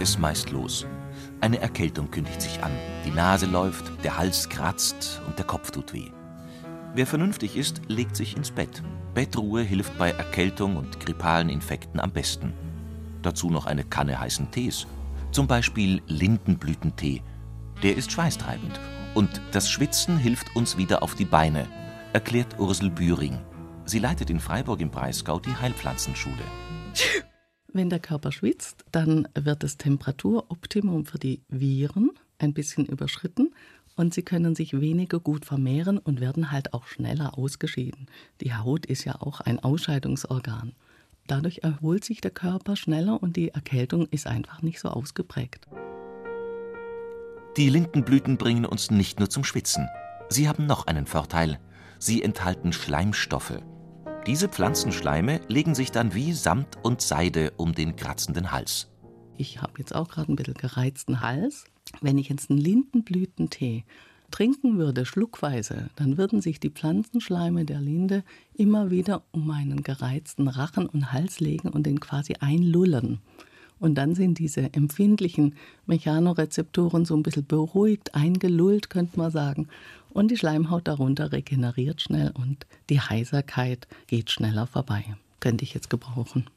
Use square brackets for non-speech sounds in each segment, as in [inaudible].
Es meist los. Eine Erkältung kündigt sich an. Die Nase läuft, der Hals kratzt und der Kopf tut weh. Wer vernünftig ist, legt sich ins Bett. Bettruhe hilft bei Erkältung und grippalen Infekten am besten. Dazu noch eine Kanne heißen Tees. Zum Beispiel Lindenblütentee. Der ist schweißtreibend. Und das Schwitzen hilft uns wieder auf die Beine, erklärt Ursel Bühring. Sie leitet in Freiburg im Breisgau die Heilpflanzenschule. [laughs] Wenn der Körper schwitzt, dann wird das Temperaturoptimum für die Viren ein bisschen überschritten und sie können sich weniger gut vermehren und werden halt auch schneller ausgeschieden. Die Haut ist ja auch ein Ausscheidungsorgan. Dadurch erholt sich der Körper schneller und die Erkältung ist einfach nicht so ausgeprägt. Die Lindenblüten bringen uns nicht nur zum Schwitzen. Sie haben noch einen Vorteil. Sie enthalten Schleimstoffe. Diese Pflanzenschleime legen sich dann wie Samt und Seide um den kratzenden Hals. Ich habe jetzt auch gerade ein bisschen gereizten Hals. Wenn ich jetzt einen Lindenblütentee trinken würde, schluckweise, dann würden sich die Pflanzenschleime der Linde immer wieder um meinen gereizten Rachen und Hals legen und den quasi einlullen. Und dann sind diese empfindlichen Mechanorezeptoren so ein bisschen beruhigt, eingelullt, könnte man sagen und die Schleimhaut darunter regeneriert schnell und die Heiserkeit geht schneller vorbei. Könnte ich jetzt gebrauchen.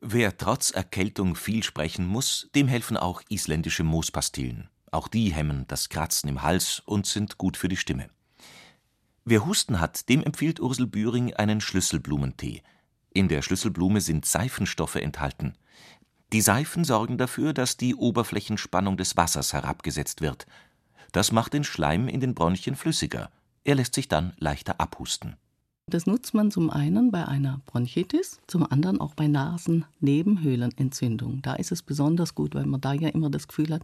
Wer trotz Erkältung viel sprechen muss, dem helfen auch isländische Moospastillen. Auch die hemmen das Kratzen im Hals und sind gut für die Stimme. Wer Husten hat, dem empfiehlt Ursel Bühring einen Schlüsselblumentee. In der Schlüsselblume sind Seifenstoffe enthalten. Die Seifen sorgen dafür, dass die Oberflächenspannung des Wassers herabgesetzt wird. Das macht den Schleim in den Bronchien flüssiger. Er lässt sich dann leichter abhusten. Das nutzt man zum einen bei einer Bronchitis, zum anderen auch bei Nasennebenhöhlenentzündung. Da ist es besonders gut, weil man da ja immer das Gefühl hat,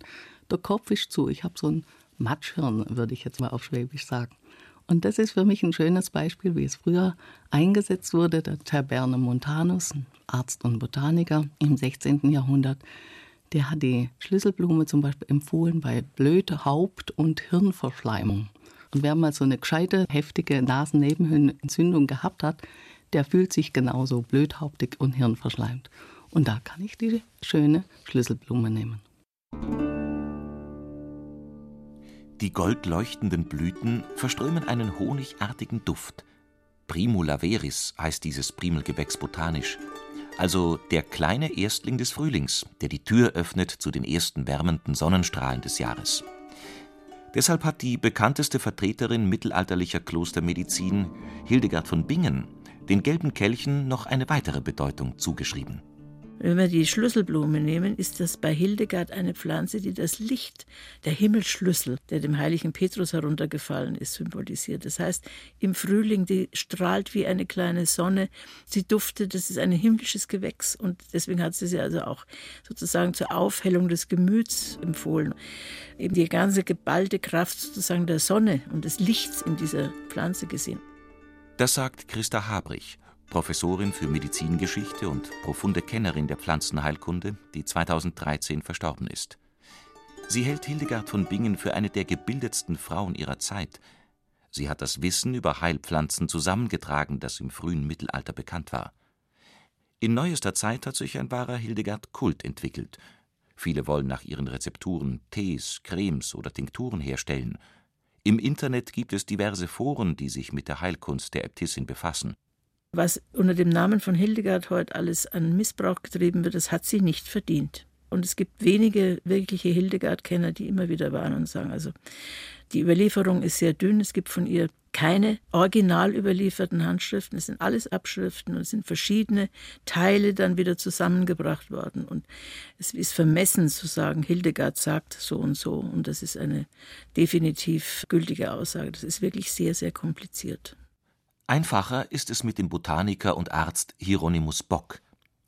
der Kopf ist zu. Ich habe so ein Matschhirn, würde ich jetzt mal auf Schwäbisch sagen. Und das ist für mich ein schönes Beispiel, wie es früher eingesetzt wurde. Der Taberne Montanus, Arzt und Botaniker im 16. Jahrhundert, der hat die Schlüsselblume zum Beispiel empfohlen bei blöde Haupt- und Hirnverschleimung. Und wer mal so eine gescheite, heftige Nasennebenhöhlenentzündung gehabt hat, der fühlt sich genauso blödhauptig und hirnverschleimt. Und da kann ich die schöne Schlüsselblume nehmen. Die goldleuchtenden Blüten verströmen einen honigartigen Duft. Primula veris heißt dieses Primelgewächs botanisch also der kleine Erstling des Frühlings, der die Tür öffnet zu den ersten wärmenden Sonnenstrahlen des Jahres. Deshalb hat die bekannteste Vertreterin mittelalterlicher Klostermedizin, Hildegard von Bingen, den gelben Kelchen noch eine weitere Bedeutung zugeschrieben wenn wir die Schlüsselblume nehmen, ist das bei Hildegard eine Pflanze, die das Licht, der Himmelsschlüssel, der dem heiligen Petrus heruntergefallen ist, symbolisiert. Das heißt, im Frühling, die strahlt wie eine kleine Sonne, sie duftet, das ist ein himmlisches Gewächs und deswegen hat sie sie also auch sozusagen zur Aufhellung des Gemüts empfohlen. Eben die ganze geballte Kraft sozusagen der Sonne und des Lichts in dieser Pflanze gesehen. Das sagt Christa Habrich Professorin für Medizingeschichte und profunde Kennerin der Pflanzenheilkunde, die 2013 verstorben ist. Sie hält Hildegard von Bingen für eine der gebildetsten Frauen ihrer Zeit. Sie hat das Wissen über Heilpflanzen zusammengetragen, das im frühen Mittelalter bekannt war. In neuester Zeit hat sich ein wahrer Hildegard-Kult entwickelt. Viele wollen nach ihren Rezepturen Tees, Cremes oder Tinkturen herstellen. Im Internet gibt es diverse Foren, die sich mit der Heilkunst der Äbtissin befassen. Was unter dem Namen von Hildegard heute alles an Missbrauch getrieben wird, das hat sie nicht verdient. Und es gibt wenige wirkliche Hildegard-Kenner, die immer wieder warnen und sagen, also die Überlieferung ist sehr dünn, es gibt von ihr keine original überlieferten Handschriften, es sind alles Abschriften und es sind verschiedene Teile dann wieder zusammengebracht worden. Und es ist vermessen zu sagen, Hildegard sagt so und so. Und das ist eine definitiv gültige Aussage. Das ist wirklich sehr, sehr kompliziert. Einfacher ist es mit dem Botaniker und Arzt Hieronymus Bock.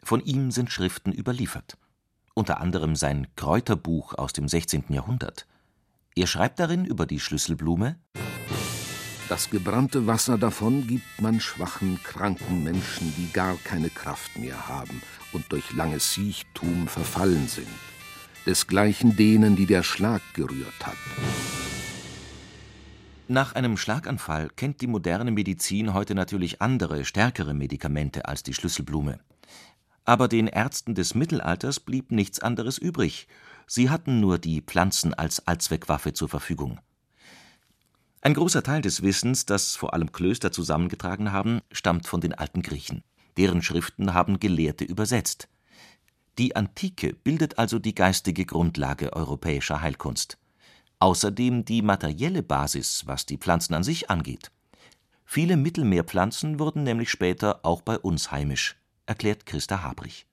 Von ihm sind Schriften überliefert. unter anderem sein Kräuterbuch aus dem 16. Jahrhundert. Er schreibt darin über die Schlüsselblume Das gebrannte Wasser davon gibt man schwachen, kranken Menschen, die gar keine Kraft mehr haben und durch langes Siechtum verfallen sind, desgleichen denen, die der Schlag gerührt hat. Nach einem Schlaganfall kennt die moderne Medizin heute natürlich andere, stärkere Medikamente als die Schlüsselblume. Aber den Ärzten des Mittelalters blieb nichts anderes übrig. Sie hatten nur die Pflanzen als Allzweckwaffe zur Verfügung. Ein großer Teil des Wissens, das vor allem Klöster zusammengetragen haben, stammt von den alten Griechen. Deren Schriften haben Gelehrte übersetzt. Die Antike bildet also die geistige Grundlage europäischer Heilkunst außerdem die materielle Basis, was die Pflanzen an sich angeht. Viele Mittelmeerpflanzen wurden nämlich später auch bei uns heimisch, erklärt Christa Habrich.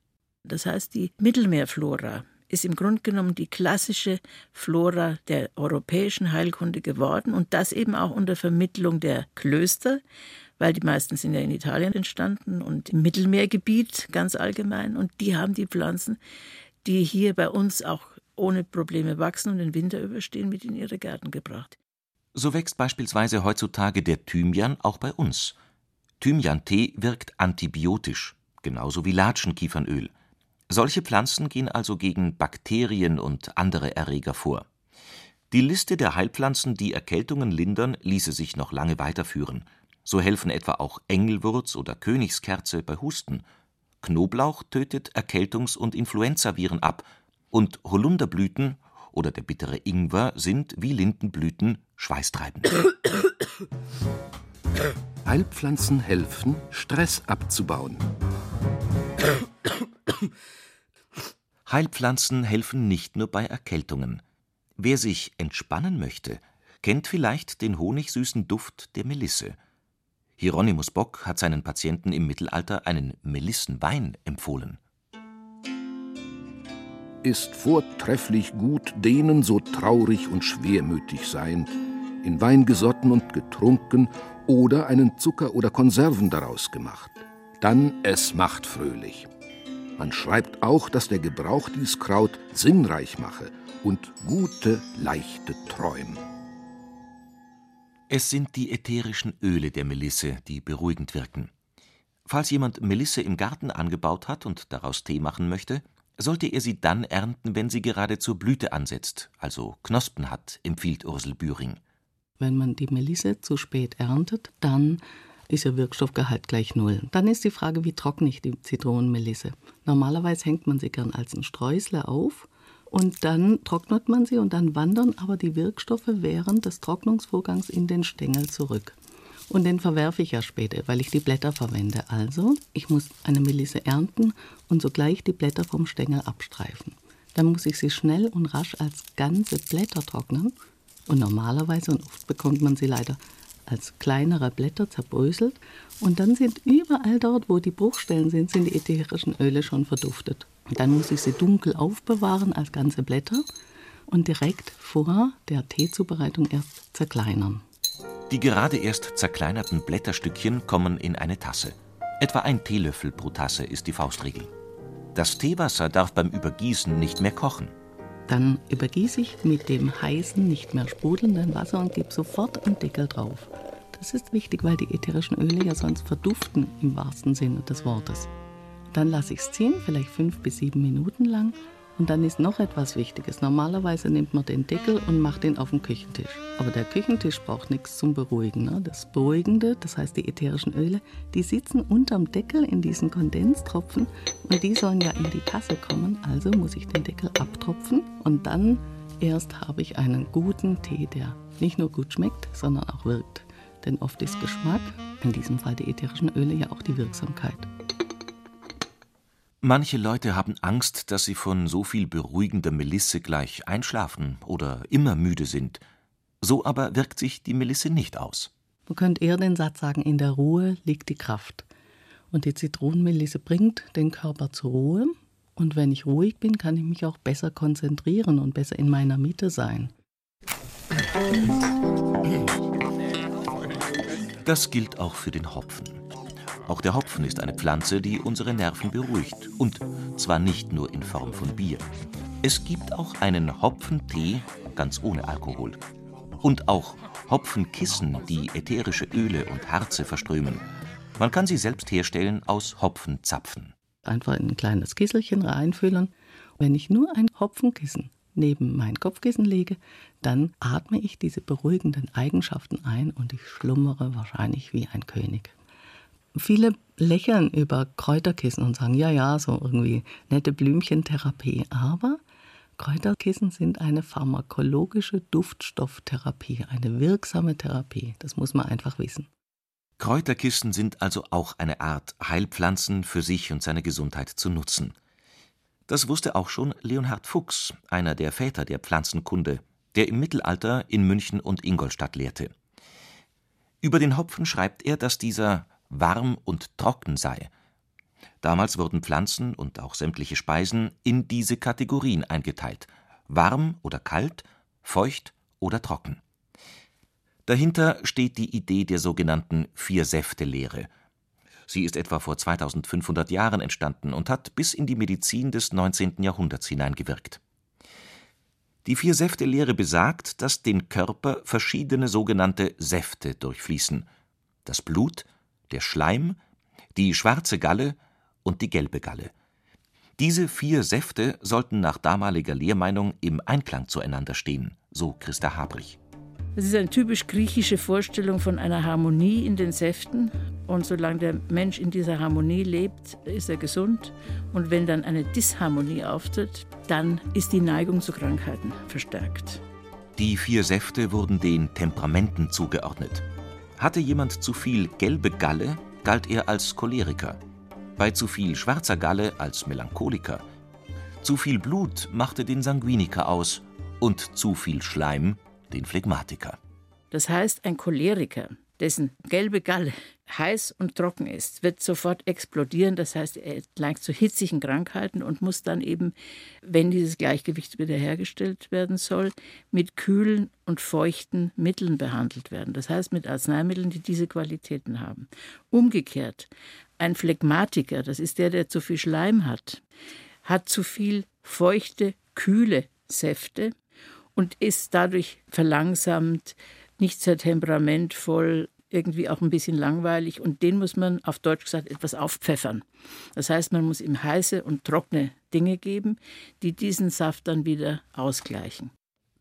Das heißt, die Mittelmeerflora ist im Grunde genommen die klassische Flora der europäischen Heilkunde geworden und das eben auch unter Vermittlung der Klöster, weil die meisten sind ja in Italien entstanden und im Mittelmeergebiet ganz allgemein und die haben die Pflanzen, die hier bei uns auch ohne Probleme wachsen und den Winter überstehen, mit in ihre Gärten gebracht. So wächst beispielsweise heutzutage der Thymian auch bei uns. Thymian-Tee wirkt antibiotisch, genauso wie Latschenkiefernöl. Solche Pflanzen gehen also gegen Bakterien und andere Erreger vor. Die Liste der Heilpflanzen, die Erkältungen lindern, ließe sich noch lange weiterführen. So helfen etwa auch Engelwurz oder Königskerze bei Husten. Knoblauch tötet Erkältungs- und Influenzaviren ab und Holunderblüten oder der bittere Ingwer sind wie Lindenblüten schweißtreibend. Heilpflanzen helfen, Stress abzubauen. Heilpflanzen helfen nicht nur bei Erkältungen. Wer sich entspannen möchte, kennt vielleicht den honigsüßen Duft der Melisse. Hieronymus Bock hat seinen Patienten im Mittelalter einen Melissenwein empfohlen ist vortrefflich gut denen so traurig und schwermütig seiend, in Wein gesotten und getrunken oder einen Zucker oder Konserven daraus gemacht. Dann es macht fröhlich. Man schreibt auch, dass der Gebrauch dies Kraut sinnreich mache und gute, leichte Träume. Es sind die ätherischen Öle der Melisse, die beruhigend wirken. Falls jemand Melisse im Garten angebaut hat und daraus Tee machen möchte, sollte er sie dann ernten, wenn sie gerade zur Blüte ansetzt, also Knospen hat, empfiehlt Ursel Bühring. Wenn man die Melisse zu spät erntet, dann ist ihr Wirkstoffgehalt gleich null. Dann ist die Frage, wie trockne ich die Zitronenmelisse? Normalerweise hängt man sie gern als ein Streusler auf und dann trocknet man sie und dann wandern aber die Wirkstoffe während des Trocknungsvorgangs in den Stängel zurück. Und den verwerfe ich ja später, weil ich die Blätter verwende. Also, ich muss eine Melisse ernten und sogleich die Blätter vom Stängel abstreifen. Dann muss ich sie schnell und rasch als ganze Blätter trocknen. Und normalerweise, und oft bekommt man sie leider als kleinere Blätter zerbröselt. Und dann sind überall dort, wo die Bruchstellen sind, sind die ätherischen Öle schon verduftet. Und dann muss ich sie dunkel aufbewahren als ganze Blätter und direkt vor der Teezubereitung erst zerkleinern. Die gerade erst zerkleinerten Blätterstückchen kommen in eine Tasse. Etwa ein Teelöffel pro Tasse ist die Faustregel. Das Teewasser darf beim Übergießen nicht mehr kochen. Dann übergieße ich mit dem heißen, nicht mehr sprudelnden Wasser und gebe sofort einen Deckel drauf. Das ist wichtig, weil die ätherischen Öle ja sonst verduften im wahrsten Sinne des Wortes. Dann lasse ich es ziehen, vielleicht fünf bis sieben Minuten lang und dann ist noch etwas Wichtiges. Normalerweise nimmt man den Deckel und macht ihn auf den Küchentisch. Aber der Küchentisch braucht nichts zum Beruhigen. Ne? Das Beruhigende, das heißt die ätherischen Öle, die sitzen unterm Deckel in diesen Kondenstropfen und die sollen ja in die Tasse kommen. Also muss ich den Deckel abtropfen und dann erst habe ich einen guten Tee, der nicht nur gut schmeckt, sondern auch wirkt. Denn oft ist Geschmack, in diesem Fall die ätherischen Öle, ja auch die Wirksamkeit. Manche Leute haben Angst, dass sie von so viel beruhigender Melisse gleich einschlafen oder immer müde sind. So aber wirkt sich die Melisse nicht aus. Man könnte eher den Satz sagen, in der Ruhe liegt die Kraft. Und die Zitronenmelisse bringt den Körper zur Ruhe. Und wenn ich ruhig bin, kann ich mich auch besser konzentrieren und besser in meiner Mitte sein. Das gilt auch für den Hopfen. Auch der Hopfen ist eine Pflanze, die unsere Nerven beruhigt. Und zwar nicht nur in Form von Bier. Es gibt auch einen Hopfentee ganz ohne Alkohol. Und auch Hopfenkissen, die ätherische Öle und Harze verströmen. Man kann sie selbst herstellen aus Hopfenzapfen. Einfach in ein kleines Kisselchen reinfüllen. Wenn ich nur ein Hopfenkissen neben mein Kopfkissen lege, dann atme ich diese beruhigenden Eigenschaften ein und ich schlummere wahrscheinlich wie ein König. Viele lächeln über Kräuterkissen und sagen, ja, ja, so irgendwie nette Blümchentherapie. Aber Kräuterkissen sind eine pharmakologische Duftstofftherapie, eine wirksame Therapie. Das muss man einfach wissen. Kräuterkissen sind also auch eine Art, Heilpflanzen für sich und seine Gesundheit zu nutzen. Das wusste auch schon Leonhard Fuchs, einer der Väter der Pflanzenkunde, der im Mittelalter in München und Ingolstadt lehrte. Über den Hopfen schreibt er, dass dieser warm und trocken sei. Damals wurden Pflanzen und auch sämtliche Speisen in diese Kategorien eingeteilt: warm oder kalt, feucht oder trocken. Dahinter steht die Idee der sogenannten Vier-Säfte-Lehre Sie ist etwa vor 2500 Jahren entstanden und hat bis in die Medizin des 19. Jahrhunderts hineingewirkt. Die Vier-Säfte-Lehre besagt, dass den Körper verschiedene sogenannte Säfte durchfließen: das Blut, der Schleim, die schwarze Galle und die gelbe Galle. Diese vier Säfte sollten nach damaliger Lehrmeinung im Einklang zueinander stehen, so Christa Habrich. Das ist eine typisch griechische Vorstellung von einer Harmonie in den Säften. Und solange der Mensch in dieser Harmonie lebt, ist er gesund. Und wenn dann eine Disharmonie auftritt, dann ist die Neigung zu Krankheiten verstärkt. Die vier Säfte wurden den Temperamenten zugeordnet. Hatte jemand zu viel gelbe Galle, galt er als Choleriker. Bei zu viel schwarzer Galle als Melancholiker. Zu viel Blut machte den Sanguiniker aus und zu viel Schleim den Phlegmatiker. Das heißt, ein Choleriker, dessen gelbe Galle heiß und trocken ist, wird sofort explodieren. Das heißt, er neigt zu hitzigen Krankheiten und muss dann eben, wenn dieses Gleichgewicht wiederhergestellt werden soll, mit kühlen und feuchten Mitteln behandelt werden. Das heißt, mit Arzneimitteln, die diese Qualitäten haben. Umgekehrt, ein Phlegmatiker, das ist der, der zu viel Schleim hat, hat zu viel feuchte, kühle Säfte und ist dadurch verlangsamt, nicht sehr temperamentvoll, irgendwie auch ein bisschen langweilig und den muss man auf Deutsch gesagt etwas aufpfeffern. Das heißt, man muss ihm heiße und trockene Dinge geben, die diesen Saft dann wieder ausgleichen.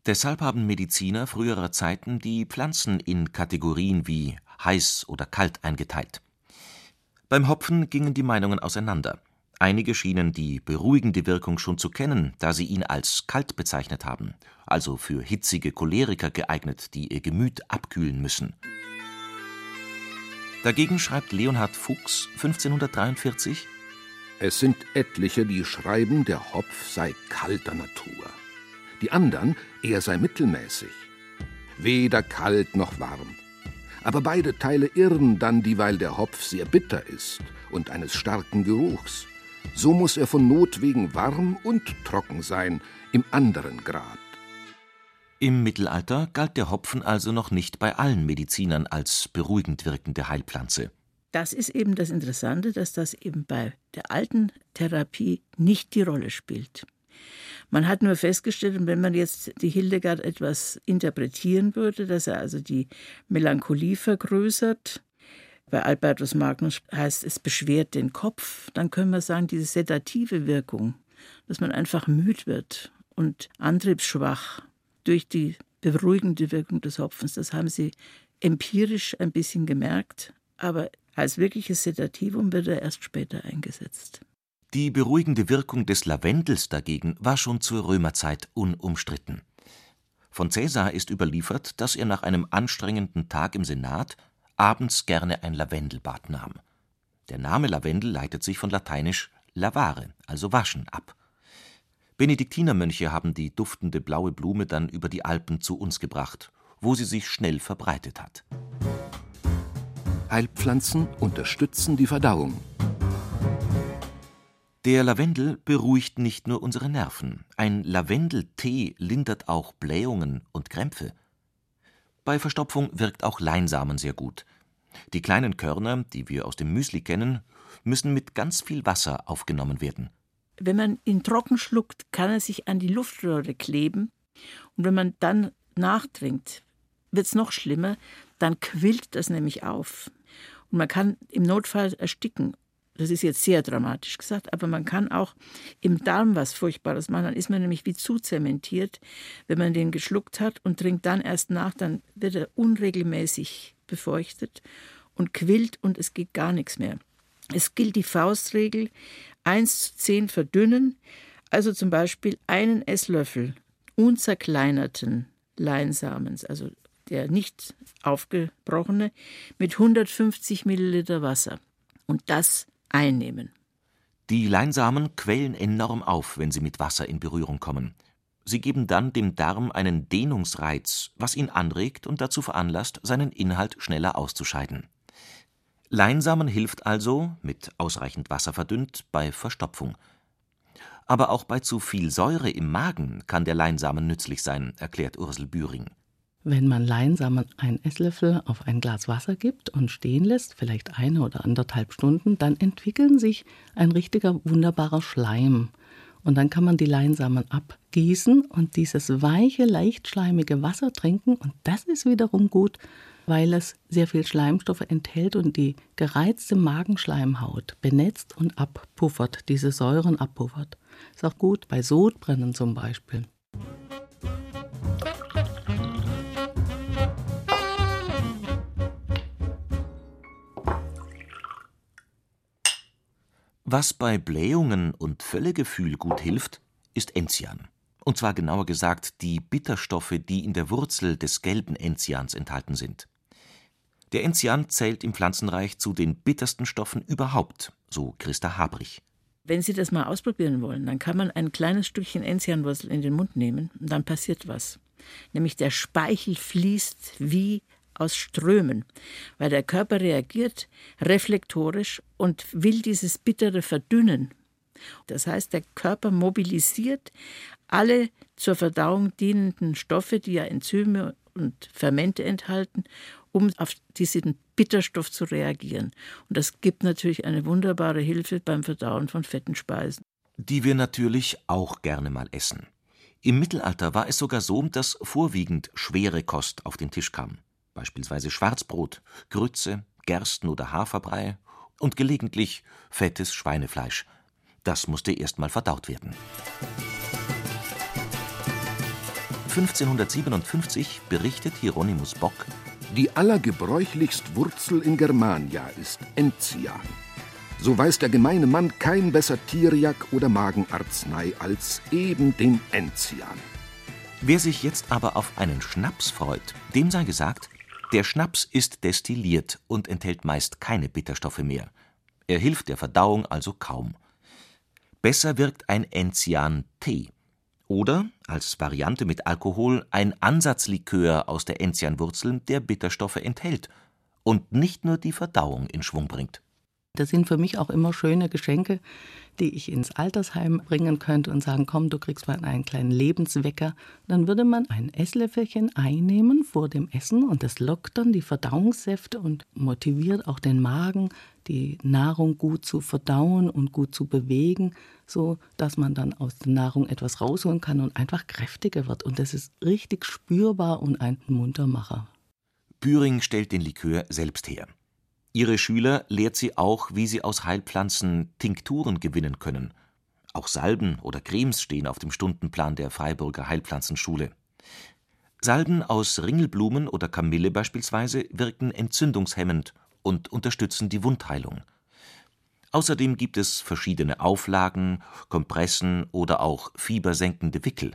Deshalb haben Mediziner früherer Zeiten die Pflanzen in Kategorien wie heiß oder kalt eingeteilt. Beim Hopfen gingen die Meinungen auseinander. Einige schienen die beruhigende Wirkung schon zu kennen, da sie ihn als kalt bezeichnet haben, also für hitzige Choleriker geeignet, die ihr Gemüt abkühlen müssen. Dagegen schreibt Leonhard Fuchs 1543 Es sind etliche, die schreiben, der Hopf sei kalter Natur. Die andern, er sei mittelmäßig. Weder kalt noch warm. Aber beide Teile irren dann, dieweil der Hopf sehr bitter ist und eines starken Geruchs so muss er von Not wegen warm und trocken sein, im anderen Grad. Im Mittelalter galt der Hopfen also noch nicht bei allen Medizinern als beruhigend wirkende Heilpflanze. Das ist eben das Interessante, dass das eben bei der alten Therapie nicht die Rolle spielt. Man hat nur festgestellt, wenn man jetzt die Hildegard etwas interpretieren würde, dass er also die Melancholie vergrößert, bei Albertus Magnus heißt es beschwert den Kopf, dann können wir sagen, diese sedative Wirkung, dass man einfach müde wird und antriebsschwach durch die beruhigende Wirkung des Hopfens, das haben sie empirisch ein bisschen gemerkt, aber als wirkliches Sedativum wird er erst später eingesetzt. Die beruhigende Wirkung des Lavendels dagegen war schon zur Römerzeit unumstritten. Von Caesar ist überliefert, dass er nach einem anstrengenden Tag im Senat abends gerne ein Lavendelbad nahm. Der Name Lavendel leitet sich von lateinisch lavare, also waschen, ab. Benediktinermönche haben die duftende blaue Blume dann über die Alpen zu uns gebracht, wo sie sich schnell verbreitet hat. Heilpflanzen unterstützen die Verdauung. Der Lavendel beruhigt nicht nur unsere Nerven. Ein Lavendeltee lindert auch Blähungen und Krämpfe. Bei Verstopfung wirkt auch Leinsamen sehr gut. Die kleinen Körner, die wir aus dem Müsli kennen, müssen mit ganz viel Wasser aufgenommen werden. Wenn man ihn trocken schluckt, kann er sich an die Luftröhre kleben. Und wenn man dann nachtrinkt, wird es noch schlimmer, dann quillt das nämlich auf. Und man kann im Notfall ersticken. Das ist jetzt sehr dramatisch gesagt, aber man kann auch im Darm was Furchtbares machen. Dann ist man nämlich wie zu zementiert, wenn man den geschluckt hat und trinkt dann erst nach, dann wird er unregelmäßig befeuchtet und quillt und es geht gar nichts mehr. Es gilt die Faustregel 1 zu 10 verdünnen, also zum Beispiel einen Esslöffel unzerkleinerten Leinsamens, also der nicht aufgebrochene, mit 150 Milliliter Wasser. Und das einnehmen. Die Leinsamen quellen enorm auf, wenn sie mit Wasser in Berührung kommen. Sie geben dann dem Darm einen Dehnungsreiz, was ihn anregt und dazu veranlasst, seinen Inhalt schneller auszuscheiden. Leinsamen hilft also, mit ausreichend Wasser verdünnt, bei Verstopfung. Aber auch bei zu viel Säure im Magen kann der Leinsamen nützlich sein, erklärt Ursel Büring. Wenn man Leinsamen einen Esslöffel auf ein Glas Wasser gibt und stehen lässt, vielleicht eine oder anderthalb Stunden, dann entwickeln sich ein richtiger wunderbarer Schleim. Und dann kann man die Leinsamen abgießen und dieses weiche, leicht schleimige Wasser trinken. Und das ist wiederum gut, weil es sehr viel Schleimstoffe enthält und die gereizte Magenschleimhaut benetzt und abpuffert, diese Säuren abpuffert. Ist auch gut bei Sodbrennen zum Beispiel. Was bei Blähungen und Völlegefühl gut hilft, ist Enzian. Und zwar genauer gesagt die Bitterstoffe, die in der Wurzel des gelben Enzians enthalten sind. Der Enzian zählt im Pflanzenreich zu den bittersten Stoffen überhaupt, so Christa Habrich. Wenn Sie das mal ausprobieren wollen, dann kann man ein kleines Stückchen Enzianwurzel in den Mund nehmen und dann passiert was. Nämlich der Speichel fließt wie aus Strömen, weil der Körper reagiert reflektorisch und will dieses Bittere verdünnen. Das heißt, der Körper mobilisiert alle zur Verdauung dienenden Stoffe, die ja Enzyme und Fermente enthalten, um auf diesen Bitterstoff zu reagieren. Und das gibt natürlich eine wunderbare Hilfe beim Verdauen von fetten Speisen. Die wir natürlich auch gerne mal essen. Im Mittelalter war es sogar so, dass vorwiegend schwere Kost auf den Tisch kam beispielsweise Schwarzbrot, Grütze, Gersten oder Haferbrei und gelegentlich fettes Schweinefleisch. Das musste erstmal verdaut werden. 1557 berichtet Hieronymus Bock, die allergebräuchlichst Wurzel in Germania ist Enzian. So weiß der gemeine Mann kein besser Tierjak oder Magenarznei als eben den Enzian. Wer sich jetzt aber auf einen Schnaps freut, dem sei gesagt, der Schnaps ist destilliert und enthält meist keine Bitterstoffe mehr. Er hilft der Verdauung also kaum. Besser wirkt ein Enzian-Tee oder als Variante mit Alkohol ein Ansatzlikör aus der Enzianwurzel, der Bitterstoffe enthält und nicht nur die Verdauung in Schwung bringt. Das sind für mich auch immer schöne Geschenke, die ich ins Altersheim bringen könnte und sagen, komm, du kriegst mal einen kleinen Lebenswecker. Dann würde man ein Esslöffelchen einnehmen vor dem Essen und das lockt dann die Verdauungssäfte und motiviert auch den Magen, die Nahrung gut zu verdauen und gut zu bewegen, so dass man dann aus der Nahrung etwas rausholen kann und einfach kräftiger wird. Und das ist richtig spürbar und ein Muntermacher. Büring stellt den Likör selbst her. Ihre Schüler lehrt sie auch, wie sie aus Heilpflanzen Tinkturen gewinnen können. Auch Salben oder Cremes stehen auf dem Stundenplan der Freiburger Heilpflanzenschule. Salben aus Ringelblumen oder Kamille beispielsweise wirken entzündungshemmend und unterstützen die Wundheilung. Außerdem gibt es verschiedene Auflagen, Kompressen oder auch fiebersenkende Wickel.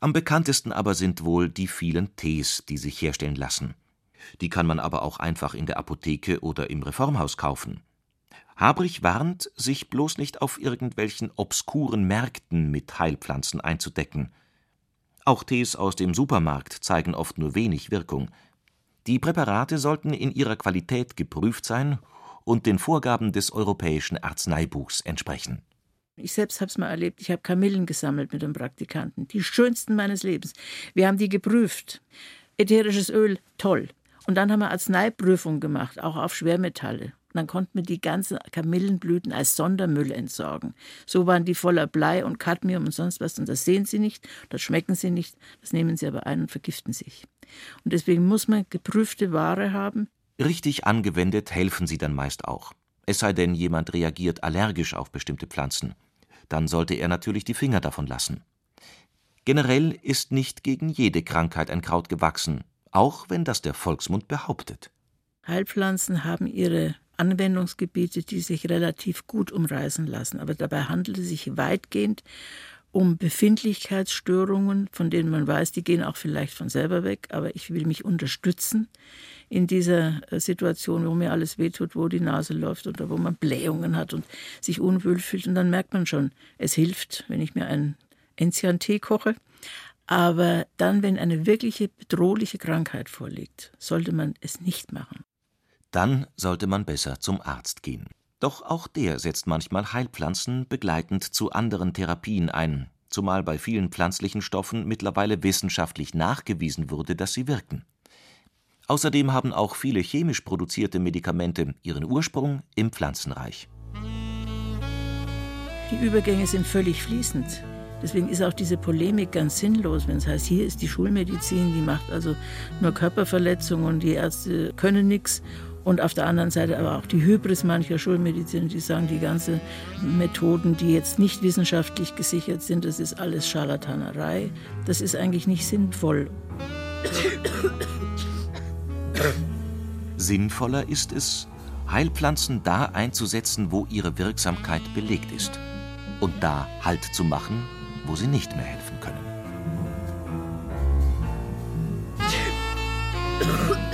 Am bekanntesten aber sind wohl die vielen Tees, die sich herstellen lassen. Die kann man aber auch einfach in der Apotheke oder im Reformhaus kaufen. Habrich warnt, sich bloß nicht auf irgendwelchen obskuren Märkten mit Heilpflanzen einzudecken. Auch Tees aus dem Supermarkt zeigen oft nur wenig Wirkung. Die Präparate sollten in ihrer Qualität geprüft sein und den Vorgaben des Europäischen Arzneibuchs entsprechen. Ich selbst habe es mal erlebt. Ich habe Kamillen gesammelt mit einem Praktikanten. Die schönsten meines Lebens. Wir haben die geprüft. Ätherisches Öl, toll. Und dann haben wir Arzneiprüfung gemacht, auch auf Schwermetalle. Und dann konnten wir die ganzen Kamillenblüten als Sondermüll entsorgen. So waren die voller Blei und Cadmium und sonst was. Und das sehen Sie nicht, das schmecken Sie nicht, das nehmen Sie aber ein und vergiften sich. Und deswegen muss man geprüfte Ware haben. Richtig angewendet helfen sie dann meist auch. Es sei denn, jemand reagiert allergisch auf bestimmte Pflanzen. Dann sollte er natürlich die Finger davon lassen. Generell ist nicht gegen jede Krankheit ein Kraut gewachsen, auch wenn das der Volksmund behauptet. Heilpflanzen haben ihre Anwendungsgebiete, die sich relativ gut umreißen lassen. Aber dabei handelt es sich weitgehend um Befindlichkeitsstörungen, von denen man weiß, die gehen auch vielleicht von selber weg, aber ich will mich unterstützen in dieser äh, Situation, wo mir alles wehtut, wo die Nase läuft oder wo man Blähungen hat und sich unwohl fühlt. Und dann merkt man schon, es hilft, wenn ich mir einen Enzian-Tee koche. Aber dann, wenn eine wirkliche bedrohliche Krankheit vorliegt, sollte man es nicht machen. Dann sollte man besser zum Arzt gehen. Doch auch der setzt manchmal Heilpflanzen begleitend zu anderen Therapien ein, zumal bei vielen pflanzlichen Stoffen mittlerweile wissenschaftlich nachgewiesen wurde, dass sie wirken. Außerdem haben auch viele chemisch produzierte Medikamente ihren Ursprung im Pflanzenreich. Die Übergänge sind völlig fließend. Deswegen ist auch diese Polemik ganz sinnlos, wenn es heißt, hier ist die Schulmedizin, die macht also nur Körperverletzungen und die Ärzte können nichts und auf der anderen Seite aber auch die Hybris mancher Schulmediziner, die sagen, die ganzen Methoden, die jetzt nicht wissenschaftlich gesichert sind, das ist alles Scharlatanerei. Das ist eigentlich nicht sinnvoll. Sinnvoller ist es, Heilpflanzen da einzusetzen, wo ihre Wirksamkeit belegt ist. Und da Halt zu machen, wo sie nicht mehr helfen können. [laughs]